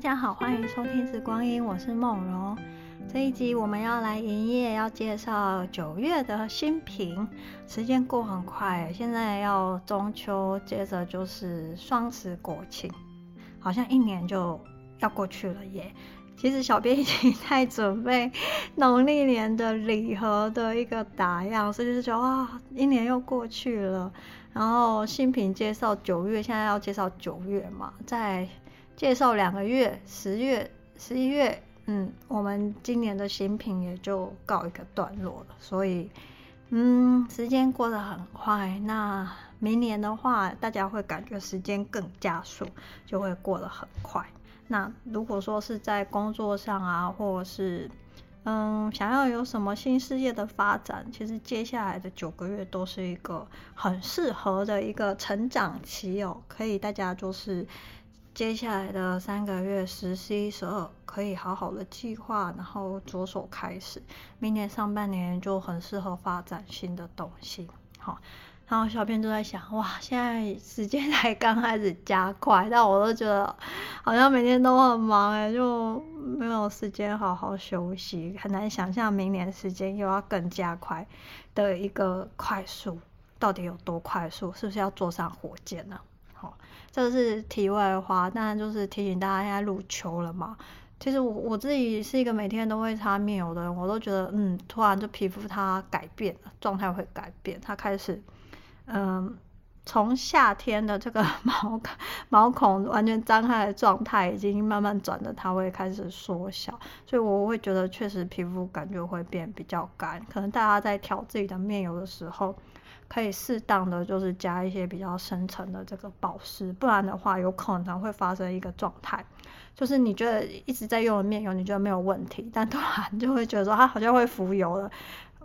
大家好，欢迎收听《时光音》，我是梦荣。这一集我们要来营业，要介绍九月的新品。时间过很快，现在要中秋，接着就是双十国庆，好像一年就要过去了耶。其实小编已经在准备农历年的礼盒的一个打样，所以就是觉得哇，一年又过去了。然后新品介绍九月，现在要介绍九月嘛，在介绍两个月，十月、十一月，嗯，我们今年的新品也就告一个段落了。所以，嗯，时间过得很快。那明年的话，大家会感觉时间更加速，就会过得很快。那如果说是在工作上啊，或者是嗯，想要有什么新事业的发展，其实接下来的九个月都是一个很适合的一个成长期哦。可以大家就是接下来的三个月，十、十一、十二，可以好好的计划，然后着手开始。明年上半年就很适合发展新的东西，好。然后小编就在想，哇，现在时间才刚开始加快，但我都觉得好像每天都很忙哎，就没有时间好好休息，很难想象明年时间又要更加快的一个快速，到底有多快速？是不是要坐上火箭呢？好，这是题外话，当然就是提醒大家，现在入秋了嘛。其实我我自己是一个每天都会擦面油的人，我都觉得，嗯，突然就皮肤它改变了，状态会改变，它开始。嗯，从夏天的这个 毛毛孔完全张开的状态，已经慢慢转的，它会开始缩小，所以我会觉得确实皮肤感觉会变比较干。可能大家在调自己的面油的时候，可以适当的就是加一些比较深层的这个保湿，不然的话有可能会发生一个状态，就是你觉得一直在用的面油，你觉得没有问题，但突然就会觉得说它好像会浮油了，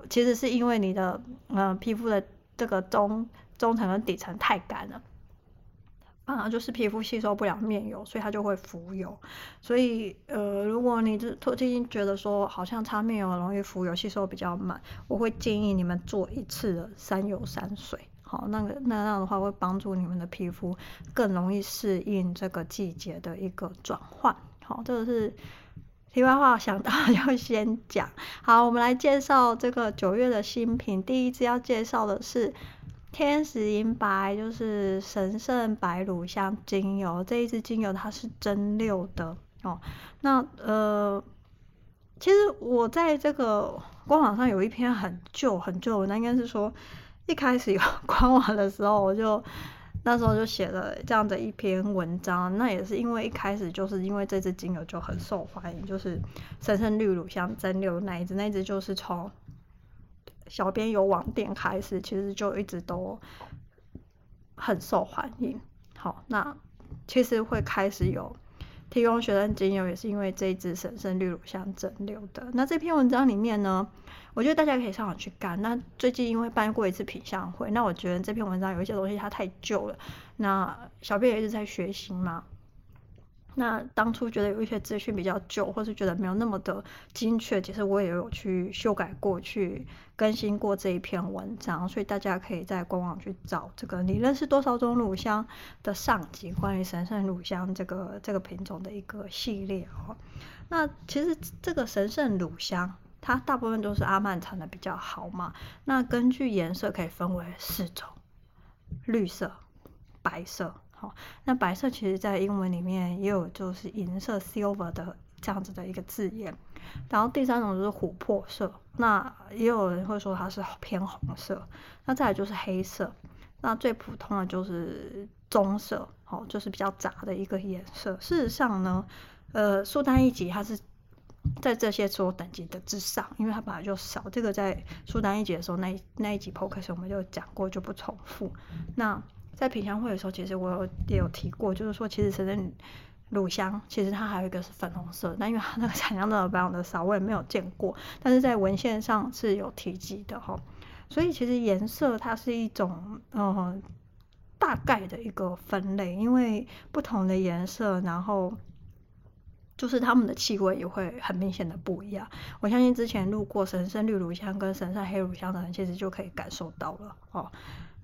其实是因为你的嗯皮肤的。这个中中层跟底层太干了，啊，就是皮肤吸收不了面油，所以它就会浮油。所以，呃，如果你这最近觉得说好像擦面油容易浮油，吸收比较慢，我会建议你们做一次的三油三水。好，那个那样的话会帮助你们的皮肤更容易适应这个季节的一个转换。好，这个是题外话，想到 要先讲。好，我们来介绍这个九月的新品。第一支要介绍的是天使银白，就是神圣白乳香精油。这一支精油它是蒸馏的哦。那呃，其实我在这个官网上有一篇很旧很旧，那应该是说一开始有 官网的时候我就。那时候就写了这样的一篇文章，那也是因为一开始就是因为这支精油就很受欢迎，就是神圣绿乳香蒸馏那一支，那一支就是从小编有网店开始，其实就一直都很受欢迎。好，那其实会开始有提供学生精油，也是因为这一支神圣绿乳香蒸馏的。那这篇文章里面呢，我觉得大家可以上网去看。那最近因为办过一次品相会，那我觉得这篇文章有一些东西它太旧了。那小编也一直在学习嘛。那当初觉得有一些资讯比较旧，或是觉得没有那么的精确，其实我也有去修改过去更新过这一篇文章，所以大家可以在官网去找这个“你认识多少种乳香”的上集，关于神圣乳香这个这个品种的一个系列哦。那其实这个神圣乳香。它大部分都是阿曼产的比较好嘛，那根据颜色可以分为四种，绿色、白色，那白色其实在英文里面也有就是银色 silver 的这样子的一个字眼，然后第三种就是琥珀色，那也有人会说它是偏红色，那再来就是黑色，那最普通的就是棕色，好，就是比较杂的一个颜色。事实上呢，呃，苏丹一级它是。在这些所有等级的之上，因为它本来就少。这个在苏丹一级的时候，那那一集 podcast 我们就讲过，就不重复。那在品香会的时候，其实我有也有提过，就是说，其实神圣乳香其实它还有一个是粉红色，但因为它那个产量真的非常的少，我也没有见过。但是在文献上是有提及的哈。所以其实颜色它是一种嗯大概的一个分类，因为不同的颜色，然后。就是他们的气味也会很明显的不一样。我相信之前路过神圣绿乳香跟神圣黑乳香的人，其实就可以感受到了哦。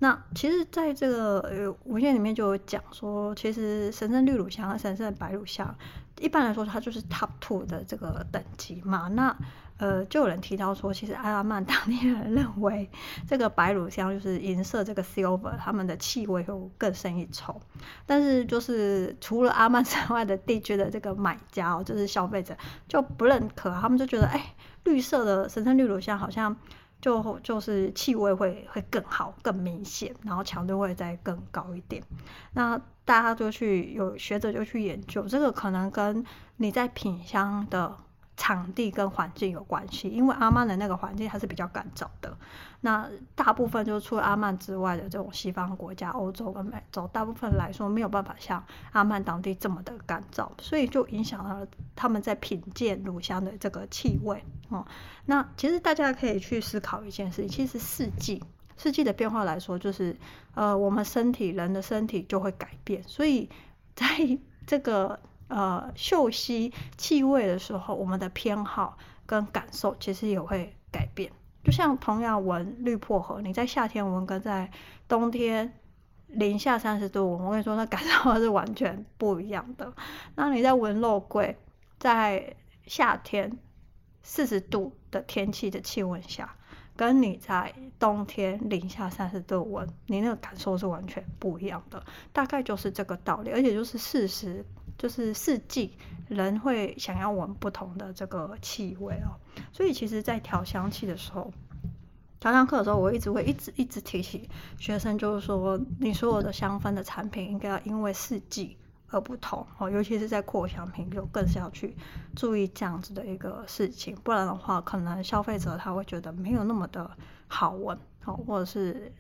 那其实在这个呃文献里面就有讲说，其实神圣绿乳香和神圣白乳香一般来说，它就是 top two 的这个等级嘛。那呃，就有人提到说，其实阿曼当地人认为这个白乳香就是银色这个 silver，他们的气味会更胜一筹。但是就是除了阿曼 之外的地区的这个买家哦，就是消费者就不认可，他们就觉得哎，绿色的神圣绿乳香好像就就是气味会会更好、更明显，然后强度会再更高一点。那大家就去有学者就去研究，这个可能跟你在品香的。场地跟环境有关系，因为阿曼的那个环境还是比较干燥的。那大部分就是除了阿曼之外的这种西方国家，欧洲跟美洲，大部分来说没有办法像阿曼当地这么的干燥，所以就影响了他们在品鉴乳香的这个气味。哦，那其实大家可以去思考一件事情，其实四季四季的变化来说，就是呃，我们身体人的身体就会改变，所以在这个。呃，嗅息气味的时候，我们的偏好跟感受其实也会改变。就像同样闻绿薄荷，你在夏天闻跟在冬天零下三十度，我跟你说，那感受是完全不一样的。那你在闻肉桂，在夏天四十度的天气的气温下，跟你在冬天零下三十度闻，你那个感受是完全不一样的。大概就是这个道理，而且就是事实。就是四季，人会想要闻不同的这个气味哦，所以其实，在调香气的时候，调香课的时候，我一直会一直一直提醒学生，就是说，你所有的香氛的产品应该要因为四季而不同哦，尤其是在扩香品，就更是要去注意这样子的一个事情，不然的话，可能消费者他会觉得没有那么的好闻哦，或者是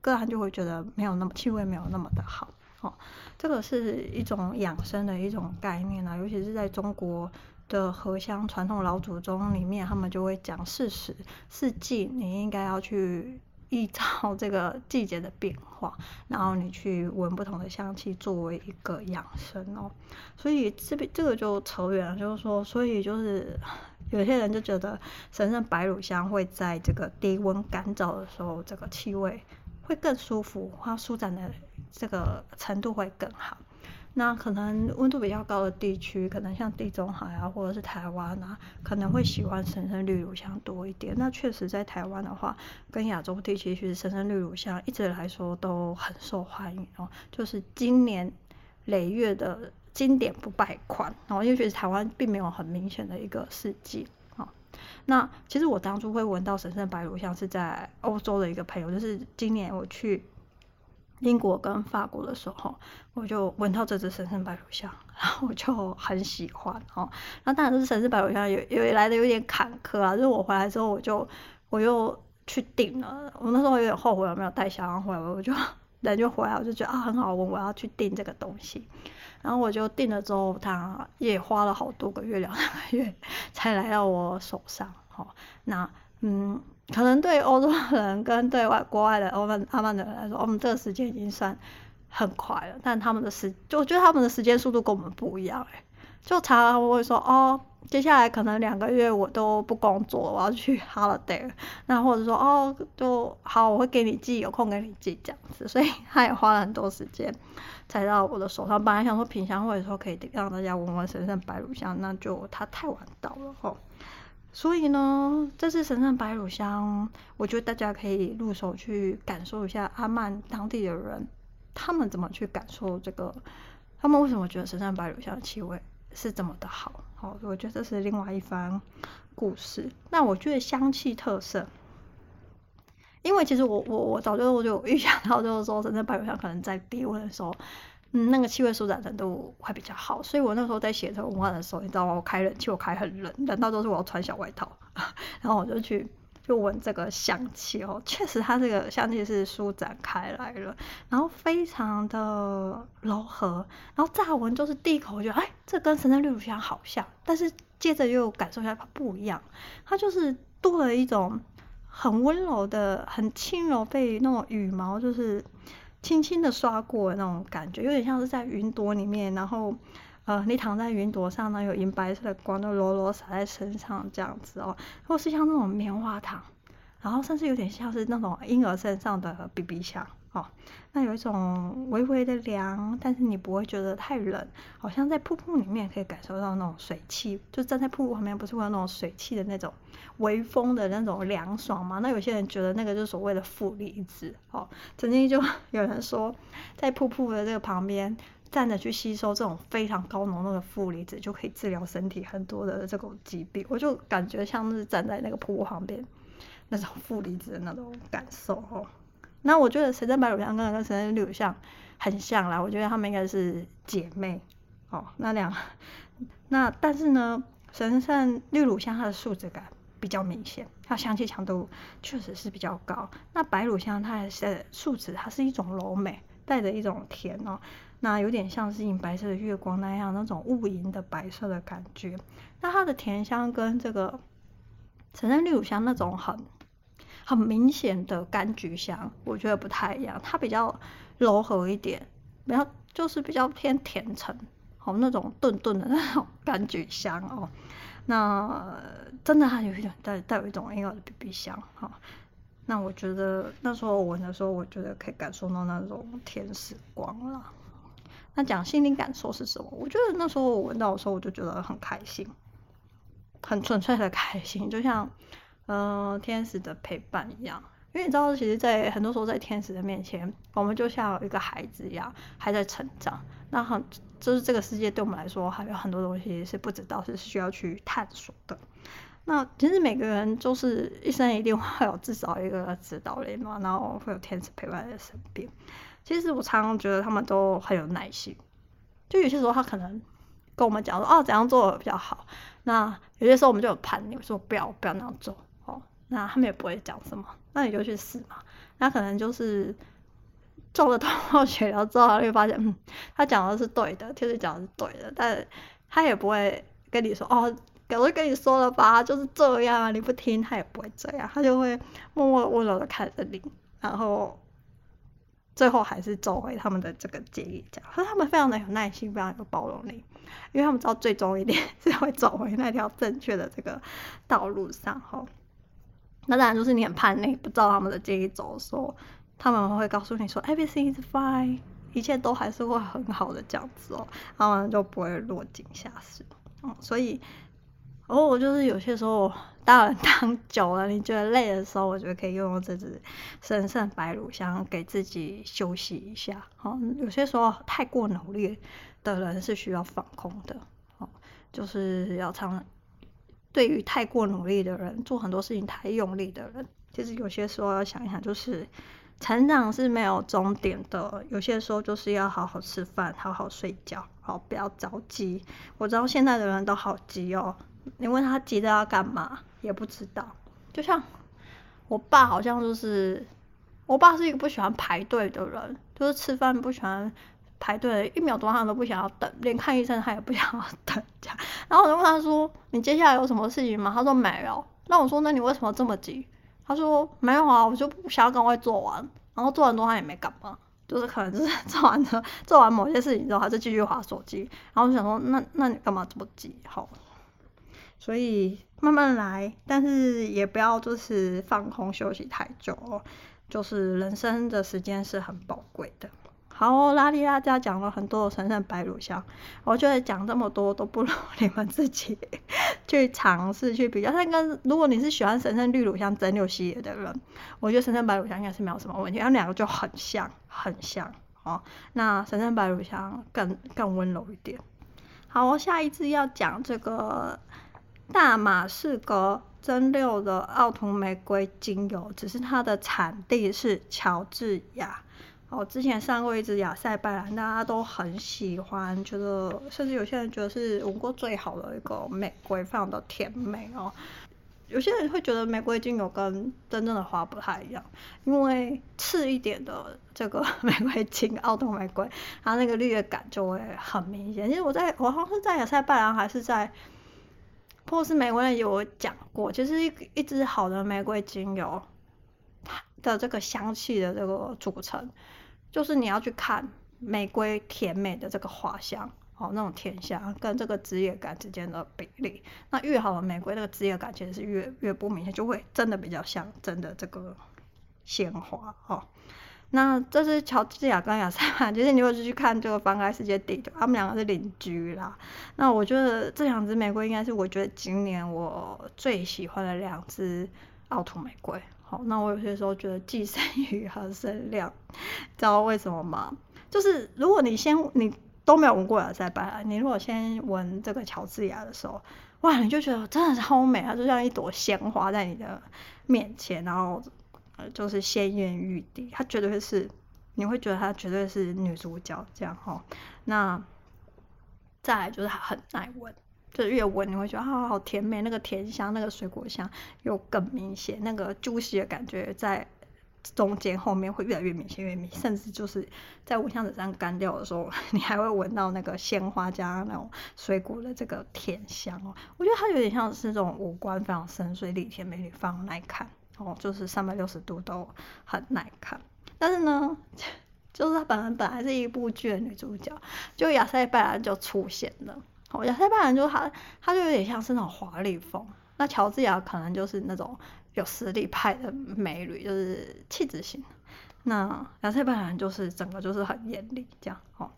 个人就会觉得没有那么气味没有那么的好。哦，这个是一种养生的一种概念啊，尤其是在中国的荷香传统老祖宗里面，他们就会讲四时四季，你应该要去依照这个季节的变化，然后你去闻不同的香气作为一个养生哦。所以这边这个就扯远了，就是说，所以就是 有些人就觉得神圣白乳香会在这个低温干燥的时候，这个气味会更舒服，它舒展的。这个程度会更好。那可能温度比较高的地区，可能像地中海啊，或者是台湾啊，可能会喜欢神圣绿乳香多一点。那确实，在台湾的话，跟亚洲地区，其实神圣绿乳香一直来说都很受欢迎哦，就是今年累月的经典不败款。然后，因为其实台湾并没有很明显的一个四季。那其实我当初会闻到神圣白乳香，是在欧洲的一个朋友，就是今年我去。英国跟法国的时候，我就闻到这支神圣白乳香，然后我就很喜欢哦。那当然，这支神圣白乳香有有来的有点坎坷啊。就是我回来之后，我就我又去订了。我那时候有点后悔，我没有带香回来。我就人就回来，我就觉得啊很好闻，我要去订这个东西。然后我就订了之后，它也花了好多个月，两三个月才来到我手上。哦，那嗯。可能对欧洲人跟对外国外的欧曼阿曼的人来说，我们这个时间已经算很快了。但他们的时，就我觉得他们的时间速度跟我们不一样哎。就常常会说哦，接下来可能两个月我都不工作，我要去 holiday。那或者说哦，就好，我会给你寄，有空给你寄这样子。所以他也花了很多时间才到我的手上。本来想说品香会的时候可以让大家闻闻神圣白乳香，那就他太晚到了吼。所以呢，这次神圣白乳香，我觉得大家可以入手去感受一下阿曼当地的人，他们怎么去感受这个，他们为什么觉得神圣白乳香的气味是这么的好？好，我觉得这是另外一番故事。那我觉得香气特色，因为其实我我我早就我就预想到，就是说神圣白乳香可能在低温的时候。嗯，那个气味舒展程度会比较好，所以我那时候在写这文案的时候，你知道吗？我开冷气，我开很冷，冷到都是我要穿小外套，然后我就去就闻这个香气哦，确实它这个香气是舒展开来了，然后非常的柔和，然后乍闻就是第一口我觉得哎，这跟神圣绿乳香好像，但是接着又感受一下它不一样，它就是多了一种很温柔的、很轻柔被那种羽毛就是。轻轻的刷过的那种感觉，有点像是在云朵里面，然后，呃，你躺在云朵上呢，有银白色的光都柔柔洒在身上这样子哦，或是像那种棉花糖，然后甚至有点像是那种婴儿身上的 BB 香哦，那有一种微微的凉，但是你不会觉得太冷，好像在瀑布里面可以感受到那种水汽，就站在瀑布旁边，不是会有那种水汽的那种微风的那种凉爽吗？那有些人觉得那个就是所谓的负离子。哦，曾经就 有人说，在瀑布的这个旁边站着去吸收这种非常高浓度的负离子，就可以治疗身体很多的这种疾病。我就感觉像是站在那个瀑布旁边那种负离子的那种感受哦。那我觉得神圣白乳香跟神圣绿乳香很像啦，我觉得他们应该是姐妹哦。那两，那但是呢，神圣绿乳香它的树脂感比较明显，它香气强度确实是比较高。那白乳香它的树脂它是一种柔美，带着一种甜哦，那有点像是银白色的月光那样那种雾银的白色的感觉。那它的甜香跟这个神圣绿乳香那种很。很明显的柑橘香，我觉得不太一样，它比较柔和一点，比较就是比较偏甜橙，哦，那种顿顿的那种柑橘香哦，那真的还有一点带带有一种婴儿的 BB 香哈、那我觉得那时候闻的时候，我觉得可以感受到那种天使光了。那讲心灵感受是什么？我觉得那时候我闻到的时候，我就觉得很开心，很纯粹的开心，就像。嗯、呃，天使的陪伴一样，因为你知道，其实，在很多时候，在天使的面前，我们就像一个孩子一样，还在成长。那很，就是这个世界对我们来说，还有很多东西是不知道，是需要去探索的。那其实每个人就是一生一定会有至少一个指导灵嘛，然后会有天使陪伴在身边。其实我常常觉得他们都很有耐心，就有些时候他可能跟我们讲说，哦，怎样做比较好。那有些时候我们就有叛逆，说不要不要那样做哦。那他们也不会讲什么，那你就去试嘛。那可能就是做了头破血流之后，他会发现，嗯，他讲的是对的，其实讲的是对的，但他也不会跟你说，哦，我都跟你说了吧，就是这样啊，你不听，他也不会这样，他就会默默温柔的看着你，然后最后还是走回他们的这个建议讲，可是他们非常的有耐心，非常有包容力，因为他们知道最终一点是会走回那条正确的这个道路上，吼。那当然就是你很叛逆，不照他们的建议走的时候，他们会告诉你说 “everything is fine”，一切都还是会很好的这样子哦，他们就不会落井下石。嗯，所以，哦，我就是有些时候大人当久了，你觉得累的时候，我觉得可以用用这支神圣白乳香给自己休息一下。哦，有些时候太过努力的人是需要放空的。哦，就是要常。对于太过努力的人，做很多事情太用力的人，其实有些时候要想一想，就是成长是没有终点的。有些时候就是要好好吃饭，好好睡觉，好不要着急。我知道现在的人都好急哦，你问他急着要干嘛，也不知道。就像我爸，好像就是我爸是一个不喜欢排队的人，就是吃饭不喜欢。排队一秒钟他都不想要等，连看医生他也不想要等这样。然后我就问他说：“你接下来有什么事情吗？”他说：“没有。”那我说：“那你为什么这么急？”他说：“没有啊，我就不想要赶快做完。”然后做完之后他也没干嘛，就是可能就是 做完了做完某些事情之后，他就继续滑手机。然后我想说：“那那你干嘛这么急？”好，所以慢慢来，但是也不要就是放空休息太久，就是人生的时间是很宝贵的。好，拉里拉家讲了很多神圣白乳香，我觉得讲这么多都不如 你们自己 去尝试去比较。但跟如果你是喜欢神圣绿乳香蒸馏系列的人，我觉得神圣白乳香应该是没有什么问题，他们两个就很像，很像哦。那神圣白乳香更更温柔一点。好，我下一次要讲这个大马士革蒸馏的奥图玫瑰精油，只是它的产地是乔治亚。我之前上过一支亚塞拜然，大家都很喜欢，觉得甚至有些人觉得是闻过最好的一个玫瑰，非常的甜美哦。有些人会觉得玫瑰精油跟真正的花不太一样，因为刺一点的这个 玫瑰精，奥图玫瑰，它那个绿叶感就会很明显。其实我在我好像是在亚塞拜然还是在波斯玫瑰有讲过，其实一一支好的玫瑰精油，它的这个香气的这个组成。就是你要去看玫瑰甜美的这个花香，哦，那种甜香跟这个枝叶感之间的比例，那越好的玫瑰，那个枝叶感其实是越越不明显，就会真的比较像真的这个鲜花哦。那这是乔治亚跟亚塞拜，其 实你会去看这个翻开世界地图，他们两个是邻居啦。那我觉得这两只玫瑰应该是我觉得今年我最喜欢的两只奥土玫瑰。好，那我有些时候觉得既生瑜何生亮，知道为什么吗？就是如果你先你都没有闻过亚塞拜，你如果先闻这个乔治亚的时候，哇，你就觉得真的超美啊，就像一朵鲜花在你的面前，然后。呃，就是鲜艳欲滴，它绝对是，你会觉得它绝对是女主角这样哈。那再来就是它很耐闻，就是越闻你会觉得啊，好甜美，那个甜香，那个水果香又更明显，那个 juicy 的感觉在中间后面会越来越明显，越明显，甚至就是在闻香纸上干掉的时候，你还会闻到那个鲜花加那种水果的这个甜香哦。我觉得它有点像是这种五官非常深邃、丽甜、美女，非常耐看。哦，就是三百六十度都很耐看，但是呢，就是她本来本来是一部剧的女主角，就亚塞拜然就出现了。哦，亚塞拜然就她，她就有点像是那种华丽风，那乔治亚可能就是那种有实力派的美女，就是气质型。那亚塞拜然就是整个就是很艳丽这样，哦。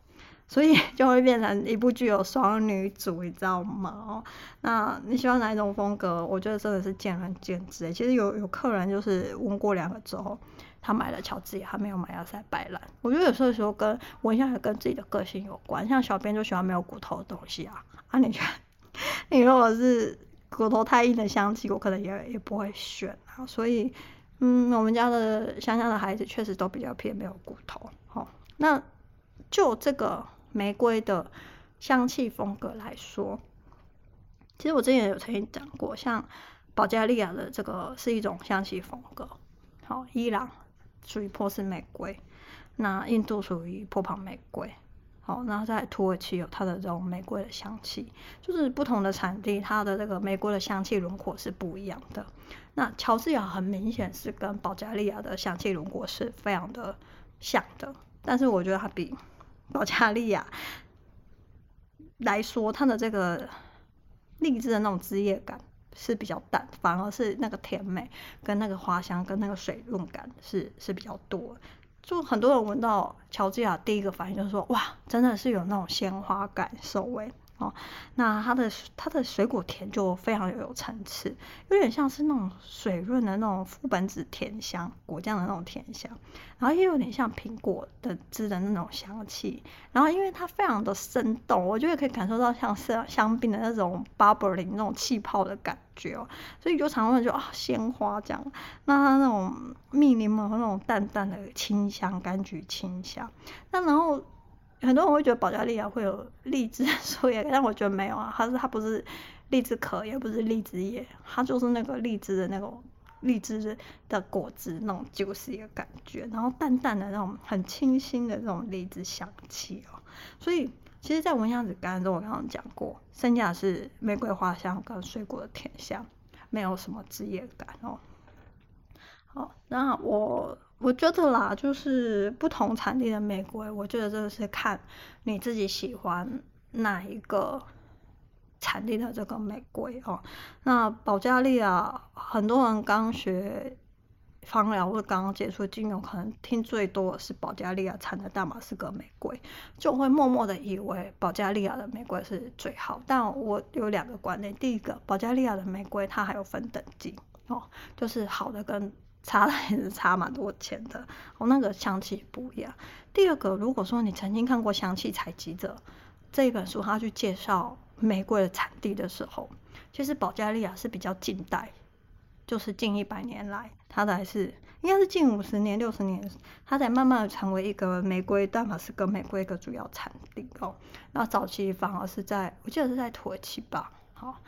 所以 就会变成一部剧有双女主，你知道吗？那你喜欢哪一种风格？我觉得真的是见仁见智。其实有有客人就是闻过两个之后，他买了乔治，他没有买亚塞拜兰。我觉得有时候时候跟闻一下也跟自己的个性有关。像小编就喜欢没有骨头的东西啊。啊，你看，你如果是骨头太硬的香气，我可能也也不会选啊。所以，嗯，我们家的香香的孩子确实都比较偏没有骨头。好，那就这个。玫瑰的香气风格来说，其实我之前有曾经讲过，像保加利亚的这个是一种香气风格，好，伊朗属于波斯玫瑰，那印度属于波旁玫瑰，好，那在土耳其有它的这种玫瑰的香气，就是不同的产地，它的这个玫瑰的香气轮廓是不一样的。那乔治亚很明显是跟保加利亚的香气轮廓是非常的像的，但是我觉得它比。保加利亚来说，它的这个荔枝的那种枝叶感是比较淡，反而是那个甜美跟那个花香跟那个水润感是是比较多。就很多人闻到乔治亚，第一个反应就是说：“哇，真的是有那种鲜花感受味。”哦，那它的它的水果甜就非常有层次，有点像是那种水润的那种覆盆子甜香，果酱的那种甜香，然后也有点像苹果的汁的那种香气，然后因为它非常的生动，我觉得可以感受到像是香槟的那种 bubbling 那种气泡的感觉哦，所以就常常就啊鲜花这样，那它那种蜜柠檬那种淡淡的清香，柑橘清香，那然后。很多人会觉得保加利亚会有荔枝树叶，但我觉得没有啊，它是它不是荔枝壳，也不是荔枝叶，它就是那个荔枝的那种荔枝的果汁那种就是一个感觉，然后淡淡的那种很清新的那种荔枝香气哦。所以其实，在闻香子干中，我刚刚讲过，剩下是玫瑰花香跟水果的甜香，没有什么枝叶感哦。好，那我。我觉得啦，就是不同产地的玫瑰，我觉得这个是看你自己喜欢哪一个产地的这个玫瑰哦。那保加利亚很多人刚学芳疗或者刚刚接触精油，可能听最多的是保加利亚产的大马士革玫瑰，就会默默的以为保加利亚的玫瑰是最好。但我有两个观念，第一个，保加利亚的玫瑰它还有分等级哦，就是好的跟。差了 也是差蛮多钱的，哦，那个香气不一样。第二个，如果说你曾经看过《香气采集者》这一本书，他去介绍玫瑰的产地的时候，其实保加利亚是比较近代，就是近一百年来，它的还是应该是近五十年、六十年，它才慢慢的成为一个玫瑰，但马是跟玫瑰一个主要产地哦。那早期反而是在，我记得是在土耳其吧，好，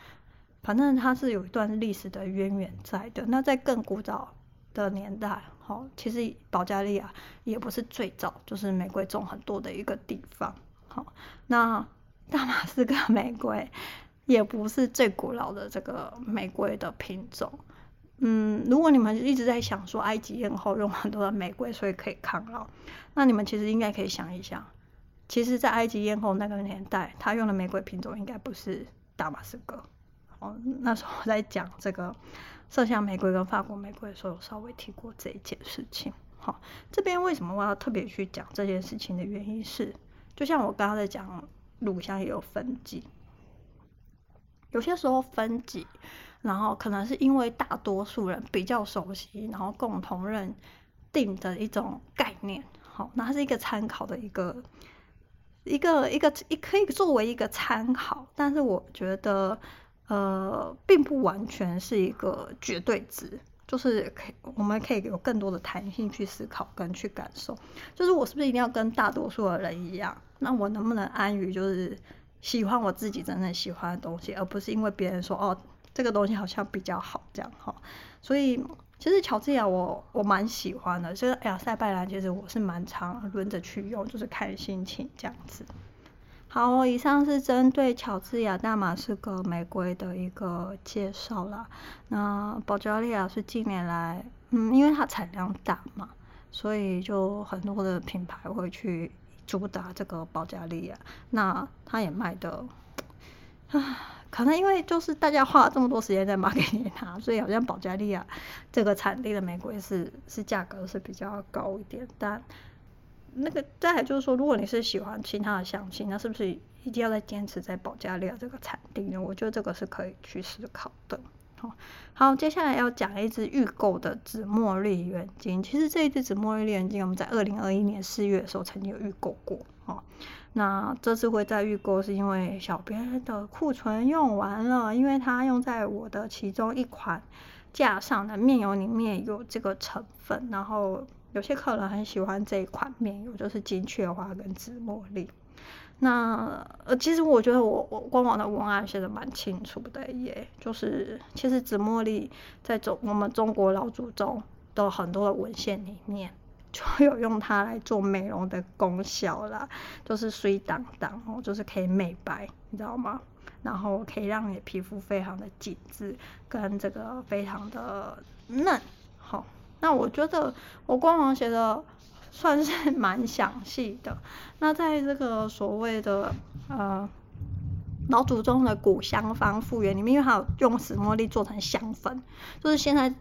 反正它是有一段历史的渊源在的。那在更古早。的年代，好，其实保加利亚也不是最早，就是玫瑰种很多的一个地方，好，那大马士革玫瑰也不是最古老的这个玫瑰的品种，嗯，如果你们一直在想说埃及艳后用很多的玫瑰，所以可以抗老，那你们其实应该可以想一想，其实，在埃及艳后那个年代，他用的玫瑰品种应该不是大马士革，哦，那时候我在讲这个。麝香玫瑰跟法国玫瑰的时候，有稍微提过这一件事情。好，这边为什么我要特别去讲这件事情的原因是，就像我刚刚在讲，乳香也有分级，有些时候分级，然后可能是因为大多数人比较熟悉，然后共同认定的一种概念，好，那它是一个参考的一个一个一个也可以作为一个参考，但是我觉得呃，并不完全是一个绝对值。就是可以，我们可以有更多的弹性去思考跟去感受。就是我是不是一定要跟大多数的人一样？那我能不能安于就是喜欢我自己真正喜欢的东西，而不是因为别人说哦这个东西好像比较好这样哈。所以其实乔治亚我我蛮喜欢的，所以哎呀塞拜兰其实我是蛮常轮着去用，就是看心情这样子。好，以上是针对乔治亚大马士革玫瑰的一个介绍啦。那保加利亚是近年来，嗯，因为它产量大嘛，所以就很多的品牌会去主打这个保加利亚。那它也卖的，啊，可能因为就是大家花了这么多时间在 marketing 它，所以好像保加利亚这个产地的玫瑰是是价格是比较高一点，但。那个再来就是说，如果你是喜欢其他的香气，那是不是一定要再坚持在保加利亚这个产地呢？我觉得这个是可以去思考的。好，好，接下来要讲一支预购的紫茉莉原精。其实这一支紫茉莉原精，我们在二零二一年四月的时候曾经有预购过。哦，那这次会再预购，是因为小编的库存用完了，因为它用在我的其中一款架上的面油里面有这个成分，然后。有些客人很喜欢这一款面油，就是金雀花跟紫茉莉。那呃，其实我觉得我我官网的文案写的蛮清楚的耶，就是其实紫茉莉在中我们中国老祖宗的很多的文献里面，就有用它来做美容的功效啦，就是水当当哦，就是可以美白，你知道吗？然后可以让你皮肤非常的紧致，跟这个非常的嫩，好。那我觉得我官网写的算是 蛮详细的。那在这个所谓的呃老祖宗的古香方复原里面，因为它有用紫茉莉做成香粉，就是现在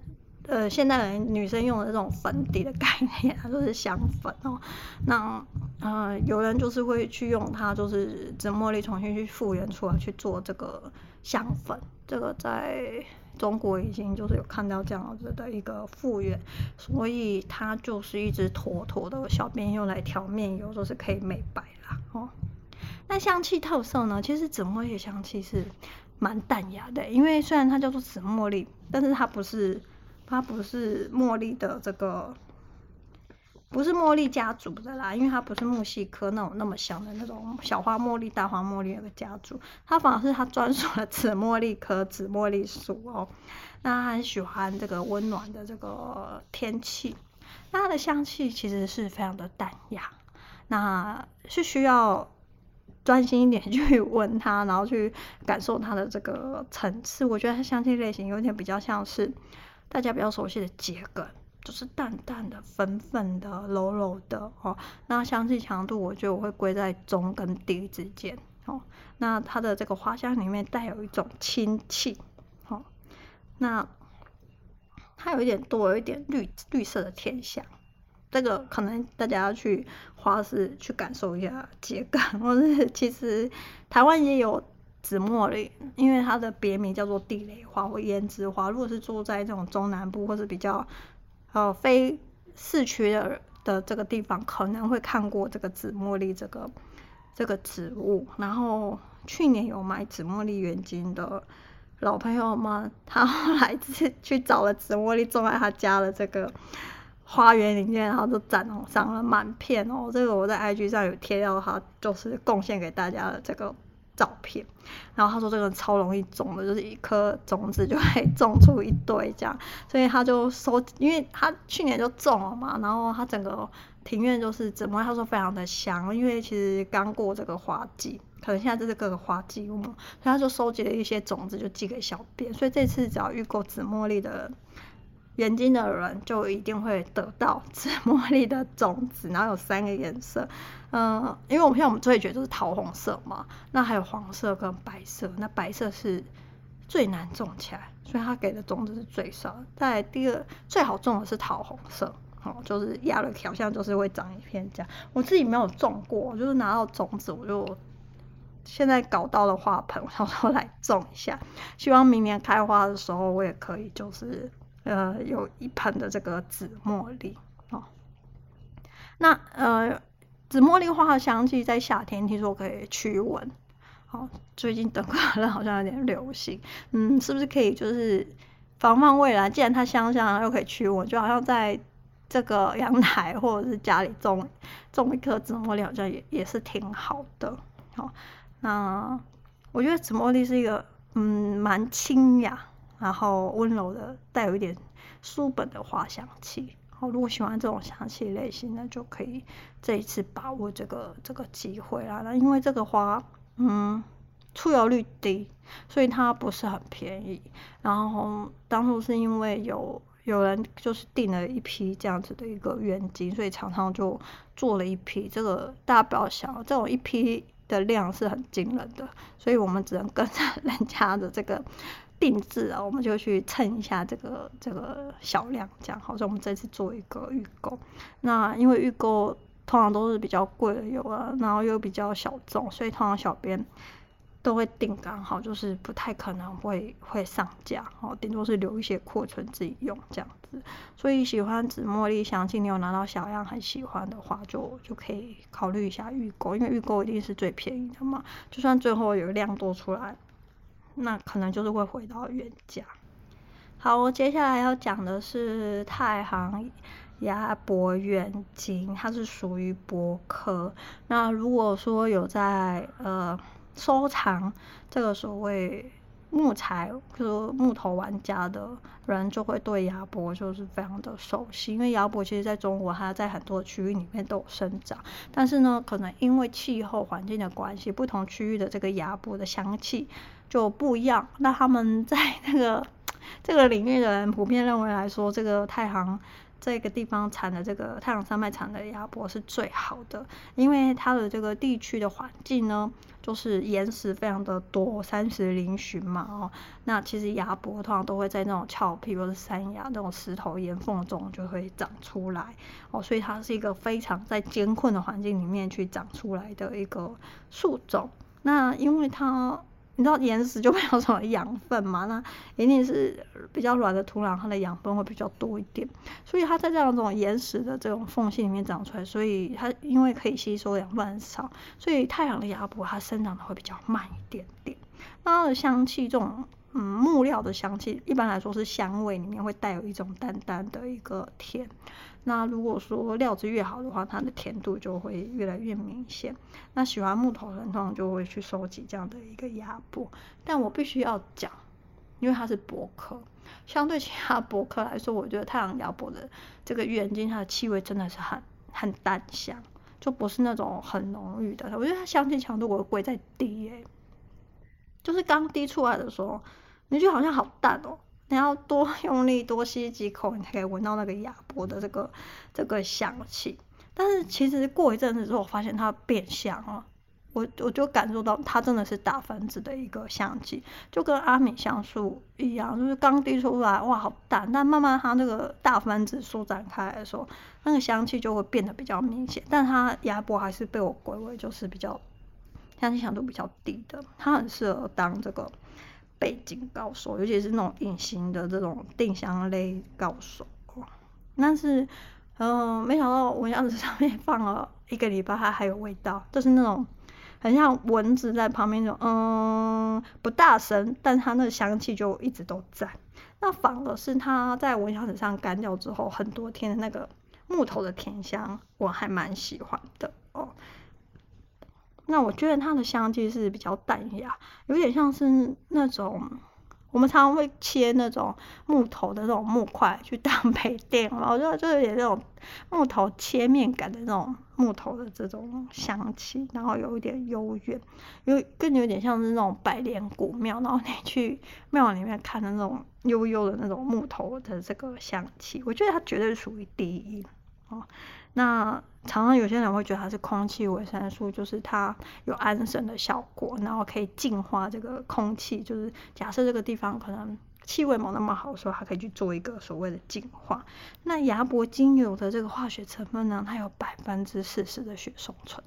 呃现代人女生用的这种粉底的概念，它 就是香粉哦。那呃有人就是会去用它，就是紫茉莉重新去复原出来去做这个香粉，这个在。中国已经就是有看到这样子的一个复原，所以它就是一支妥妥的小编用来调面油，就是可以美白啦哦。那香气特色呢？其实紫茉莉香气是蛮淡雅的，因为虽然它叫做紫茉莉，但是它不是它不是茉莉的这个。不是茉莉家族的啦，因为它不是木犀科那种那么香的那种小花茉莉、大花茉莉那个家族，它反而是它专属的紫茉莉科紫茉莉属哦。那它很喜欢这个温暖的这个天气，那它的香气其实是非常的淡雅，那是需要专心一点去闻它，然后去感受它的这个层次。我觉得它香气类型有点比较像是大家比较熟悉的桔梗。就是淡淡的、粉粉的、柔柔的哦。那香气强度，我觉得我会归在中跟低之间哦。那它的这个花香里面带有一种清气，哦。那它有一点多，有一点绿绿色的天香。这个可能大家要去花市去感受一下秸秆，或是 其实台湾也有紫茉莉，因为它的别名叫做地雷花或胭脂花。如果是住在这种中南部或是比较呃，非市区的的这个地方可能会看过这个紫茉莉这个这个植物，然后去年有买紫茉莉原金的老朋友们，他后来去去找了紫茉莉种在他家的这个花园里面，然后就长长了满片哦。这个我在 IG 上有贴到，他就是贡献给大家的这个。照片，然后他说这个超容易种的，就是一颗种子就可以 种出一堆这样，所以他就收，因为他去年就种了嘛，然后他整个庭院就是怎么，他说非常的香，因为其实刚过这个花季，可能现在这是各个花季嘛，所以他就收集了一些种子就寄给小编，所以这次只要预购紫茉莉的。眼睛的人就一定会得到紫 茉莉的种子，然后有三个颜色，嗯、因为我们现在我们最觉得就是桃红色嘛，那还有黄色跟白色，那白色是最难种起来，所以它给的种子是最少。在第二最好种的是桃红色，哦，就是压了条像就是会长一片这样。我自己没有种过，就是拿到种子我就现在搞到了花盆，我想说来种一下，希望明年开花的时候我也可以就是呃有一盆的这个紫茉莉哦。那呃紫茉莉花的香气在夏天听说可以驱蚊。好，最近登革热好像有点流行，嗯，是不是可以就是防范未来？既然它香香又可以驱蚊，就好像在这个阳台或者是家里种种一棵紫茉莉，好像也也是挺好的。好，那我觉得紫茉莉是一个嗯蛮清雅，然后温柔的，带有一点书本的花香气。好，如果喜欢这种香气类型的，就可以这一次把握这个这个机会啦。那因为这个花。嗯，出油率低，所以它不是很便宜。然后当初是因为有有人就是订了一批这样子的一个原金，所以常常就做了一批。这个大家不要想，这种一批的量是很惊人的，所以我们只能跟着 人家的这个定制啊，我们就去蹭一下这个这个小量这样。好，所以我们这次做一个预购。那因为预购。通常都是比较贵的油啊，然后又比较小众，所以通常小编都会定刚好，就是不太可能会会上架哦，顶多是留一些库存自己用这样子。所以喜欢紫茉莉香气，你有拿到小样很喜欢的话，就就可以考虑一下预购，因为预购一定是最便宜的嘛。就算最后有量多出来，那可能就是会回到原价。好，我接下来要讲的是太行。鸭脖圆晶，它是属于柏科。那如果说有在呃收藏这个所谓木材，就是木头玩家的人，就会对鸭脖就是非常的熟悉。因为鸭脖其实在中国，它在很多区域里面都有生长。但是呢，可能因为气候环境的关系，不同区域的这个鸭脖的香气就不一样。那他们在那个 这个领域的人普遍认为来说，这个太行。这个地方产的这个太行山脉产的鸭脖是最好的，因为它的这个地区的环境呢，就是岩石非常的多，山石嶙峋嘛哦。那其实鸭脖通常都会在那种峭壁或者山崖那种石头岩缝中就会长出来哦，所以它是一个非常在艰困的环境里面去长出来的一个树种。那因为它。你知道岩石就没有什么养分嘛？那一定是比较软的土壤，它的养分会比较多一点。所以它在这样这种岩石的这种缝隙里面长出来，所以它因为可以吸收养分很少，所以太阳的芽孢它生长的会比较慢一点点。那它的香气，这种嗯木料的香气，一般来说是香味里面会带有一种淡淡的一个甜。那如果说料子越好的话，它的甜度就会越来越明显。那喜欢木头的人通常就会去收集这样的一个鸭脖。但我必须要讲，因为它是柏科，相对其他柏科来说，我觉得太阳鸭脖的这个圆晶，它的气味真的是很很淡香，就不是那种很浓郁的。我觉得它香气强度我会在低耶，就是刚滴出来的时候，你就好像好淡哦。你要多 用力多吸几口，你才可以闻到那个鸭脖的这个这个香气。但是其实过一阵子之后，我发现它变香了，我我就感受到它真的是大分子的一个香气，就跟阿米香素一样，就是刚滴出来哇好淡，但慢慢它那个大分子舒展开来的时候，那个香气就会变得比较明显。但它鸭脖还是被我归为就是比较香气强度比较低的，它很适合当这个。背景高手，尤其是那种隐形的这种定香类高手。但是，嗯、呃，没想到蚊香纸上面放了一个礼拜，它还有味道，就是那种很像蚊子在旁边那种，嗯，不大声，但它那个香气就一直都在。那反而是它在蚊香纸上干掉之后很多天的那个木头的甜香，我还蛮喜欢的哦。那我觉得它的香气是比较淡雅，有点像是那种我们常常会切那种木头的那种木块去当 陪垫嘛，我觉得就有点那种木头切面感的那种木头的这种香气，然后有一点幽怨，有更有点像是那种百年古庙，然后你去庙里面看的那种幽幽的那种木头的这个香气，我觉得它绝对属于第一哦。那常常有些人会觉得它是空气维生素，就是它有安神的效果，然后可以净化这个空气。就是假设这个地方可能气味没那么好的时候，它可以去做一个所谓的净化。那鸭脖精油的这个化学成分呢，它有百分之四十的雪松醇。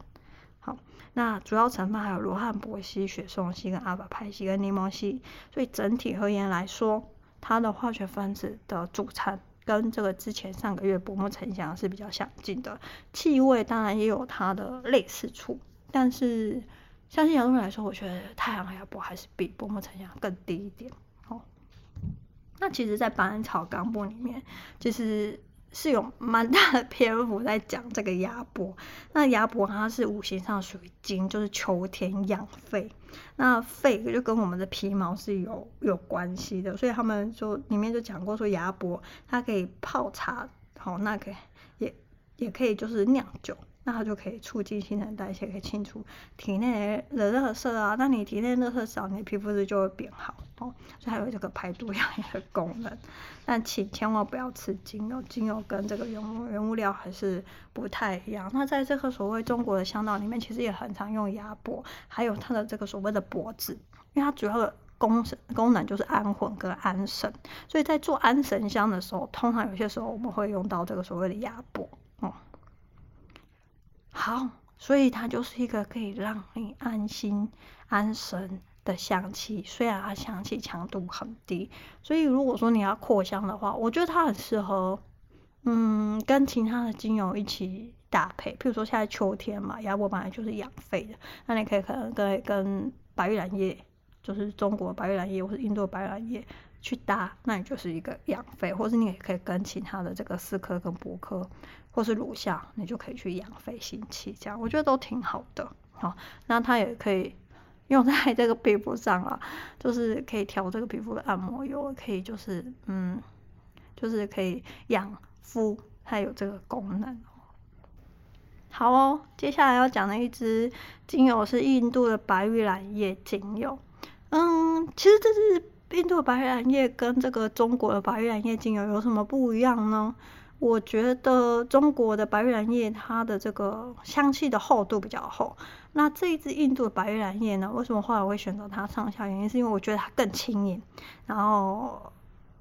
好，那主要成分还有罗汉柏烯、雪松烯跟阿法派烯跟柠檬烯，所以整体而言来说，它的化学分子的组成跟这个之前上个月薄膜沉香是比较相近的。气味当然也有它的类似处，但是相信很多人来说，我觉得太阳鸭脖还是比薄膜沉香更低一点。哦，那其实，在《百草纲目》里面，其实。是有蛮大的篇幅在讲这个鸭脖。那鸭脖它是五行上属于金，就是秋天养肺。那肺就跟我们的皮毛是有有关系的，所以他们就里面就讲过说鸭脖它可以泡茶，好，那可以也也可以就是酿酒。那它就可以促进新陈代谢，可以清除体内的热色啊。那你体内热色少，你皮肤质就会变好哦。所以还有这个排毒养颜 的功能。但请千万不要吃精油，精油跟这个原原物料还是不太一样。那在这个所谓中国的香道里面，其实也很常用鸭脖，还有它的这个所谓的脖子，因为它主要的功功能就是安魂跟安神。所以在做安神香的时候，通常有些时候我们会用到这个所谓的鸭脖。好，所以它就是一个可以让你安心安神的香气，虽然它香气强度很低，所以如果说你要扩香的话，我觉得它很适合，嗯，跟其他的精油一起搭配。譬如说现在秋天嘛，鸭脖本来就是养肺的，那你可以可能跟跟白玉兰叶，就是中国白玉兰叶或是印度白玉兰叶去搭，那你就是一个养肺，或是你也可以跟其他的这个四科跟柏科。或是乳香，你就可以去养肺行气，这样我觉得都挺好的。好，那它也可以 用在这个皮肤上啊，就是可以调这个皮肤的按摩油，可以就是嗯，就是可以养肤，它有这个功能。好哦，接下来要讲的一支精油是印度的白玉兰叶精油。嗯，其实这是印度白玉兰叶跟这个中国的白玉兰叶精油有什么不一样呢？我觉得中国的白玉兰叶它的这个香气的厚度比较厚，那这一支印度的白玉兰叶呢，为什么后来我会选择它上香？原因是因为我觉得它更轻盈，然后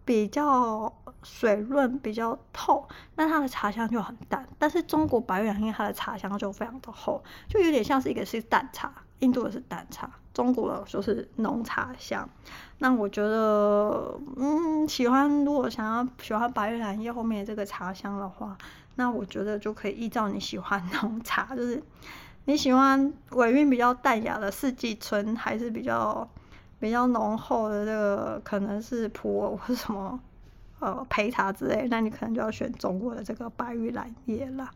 比较水润，比较透，那它的茶香就很淡。但是中国白玉兰叶它的茶香就非常的厚，就有点像是一个是淡茶，印度的是淡茶。中国的就是浓茶香，那我觉得，嗯，喜欢如果想要喜欢白玉兰叶后面这个茶香的话，那我觉得就可以依照你喜欢浓茶，就是你喜欢尾韵比较淡雅的四季春，还是比较比较浓厚的这个可能是普洱或什么呃焙茶之类，那你可能就要选中国的这个白玉兰叶啦。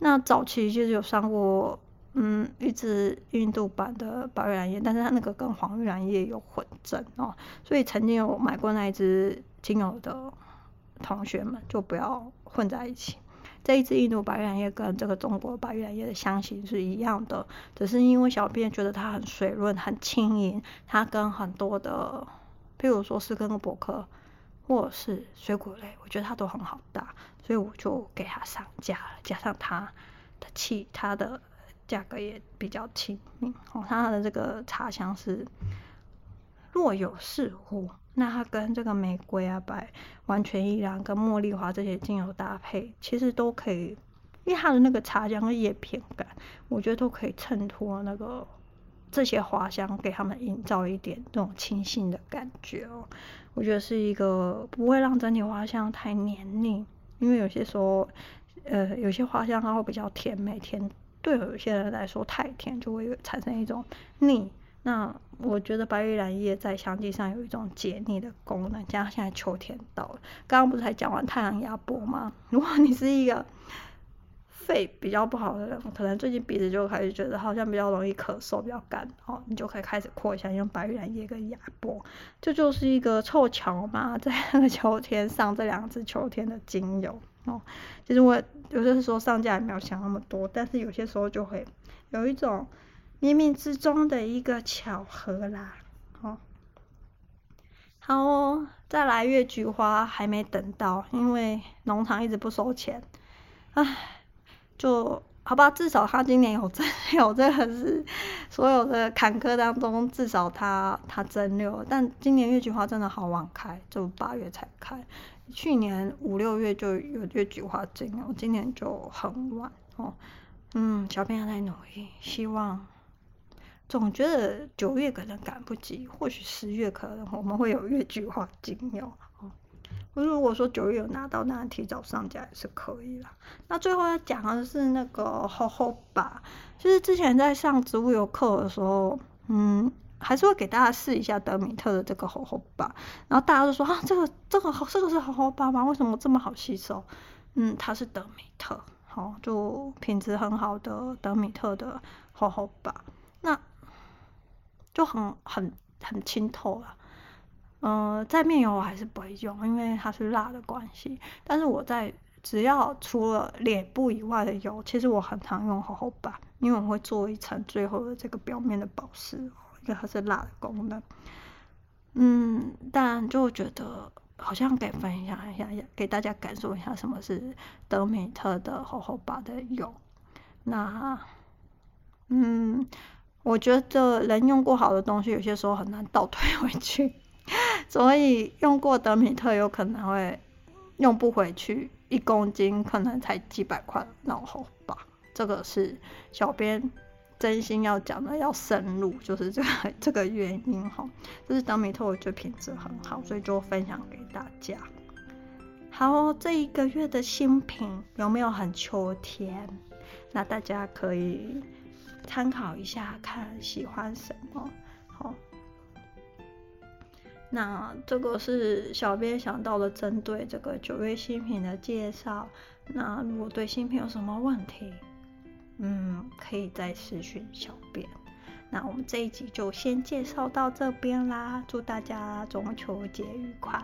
那早期就是有上过。嗯，一支印度版的白玉兰叶，但是它那个跟黄玉兰叶有混正哦，所以曾经有买过那一支精油的同学们就不要混在一起。这一支印度白玉兰叶跟这个中国白玉兰叶的香型是一样的，只是因为小编觉得它很水润、很轻盈，它跟很多的，譬如说是跟个柏科或者是水果类，我觉得它都很好搭，所以我就给它上架了，加上它的气，它的。价格也比较亲民哦，它的这个茶香是若有似无，那它跟这个玫瑰啊、白完全依然跟茉莉花这些精油搭配，其实都可以，因为它的那个茶香和叶片感，我觉得都可以衬托那个这些花香，给他们营造一点那种清新的感觉哦。我觉得是一个不会让整体花香太黏腻，因为有些时候，呃，有些花香它会比较甜美甜。对有些人来说太甜，就会产生一种腻。那我觉得白玉兰叶在香气上有一种解腻的功能。加上现在秋天到了，刚刚不是才讲完太阳鸭脖吗？如果你是一个肺比较不好的人，可能最近鼻子就开始觉得好像比较容易咳嗽，比较干哦，你就可以开始扩香，用白玉兰叶跟鸭脖，这就，是一个凑巧嘛，在那个秋天上这两支秋天的精油。哦，其实我有些时候上架也没有想那么多，但是有些时候就会有一种冥冥之中的一个巧合啦。哦，好哦，再来月菊花还没等到，因为农场一直不收钱，唉，就好吧，至少他今年有这有这个是所有的坎坷当中，至少他他真六。但今年月菊花真的好晚开，就八月才开。去年五六月就有月菊花精了，今年就很晚哦。嗯，小编还在努力，希望。总觉得九月可能赶不及，或许十月可能我们会有月菊花精哦。如果说九月有拿到，那提早上架也是可以啦。那最后要讲的是那个荷荷巴，就是之前在上植物油课的时候，嗯，还是会给大家试一下德米特的这个荷荷巴，然后大家都说啊，这个这个这个是荷荷巴吗？为什么这么好吸收？嗯，它是德米特，好，就品质很好的德米特的荷荷巴，那就很很很清透了。嗯、在面油我还是不会用，因为它是蜡的关系。但是我在只要除了脸部以外的油，其实我很常用荷荷巴，因为我会做一层最后的这个表面的保湿，因为它是蜡的功能。嗯，但就觉得好像给分享一下，给大家感受一下什么是德美特的荷荷巴的油。那，嗯，我觉得人用过好的东西，有些时候很难倒退回去。所以用过德米特有可能会用不回去，一公斤可能才几百块然后吧，这个是小编真心要讲的，要深入，就是这个这个原因哈。就是德米特我觉得品质很好，所以就分享给大家。好，这一个月的新品有没有很秋天？那大家可以参考一下，看喜欢什么。好。那这个是小编想到的，针对这个九月新品的介绍。那如果对新品有什么问题，嗯，可以再私讯小编。那我们这一集就先介绍到这边啦，祝大家中秋节愉快。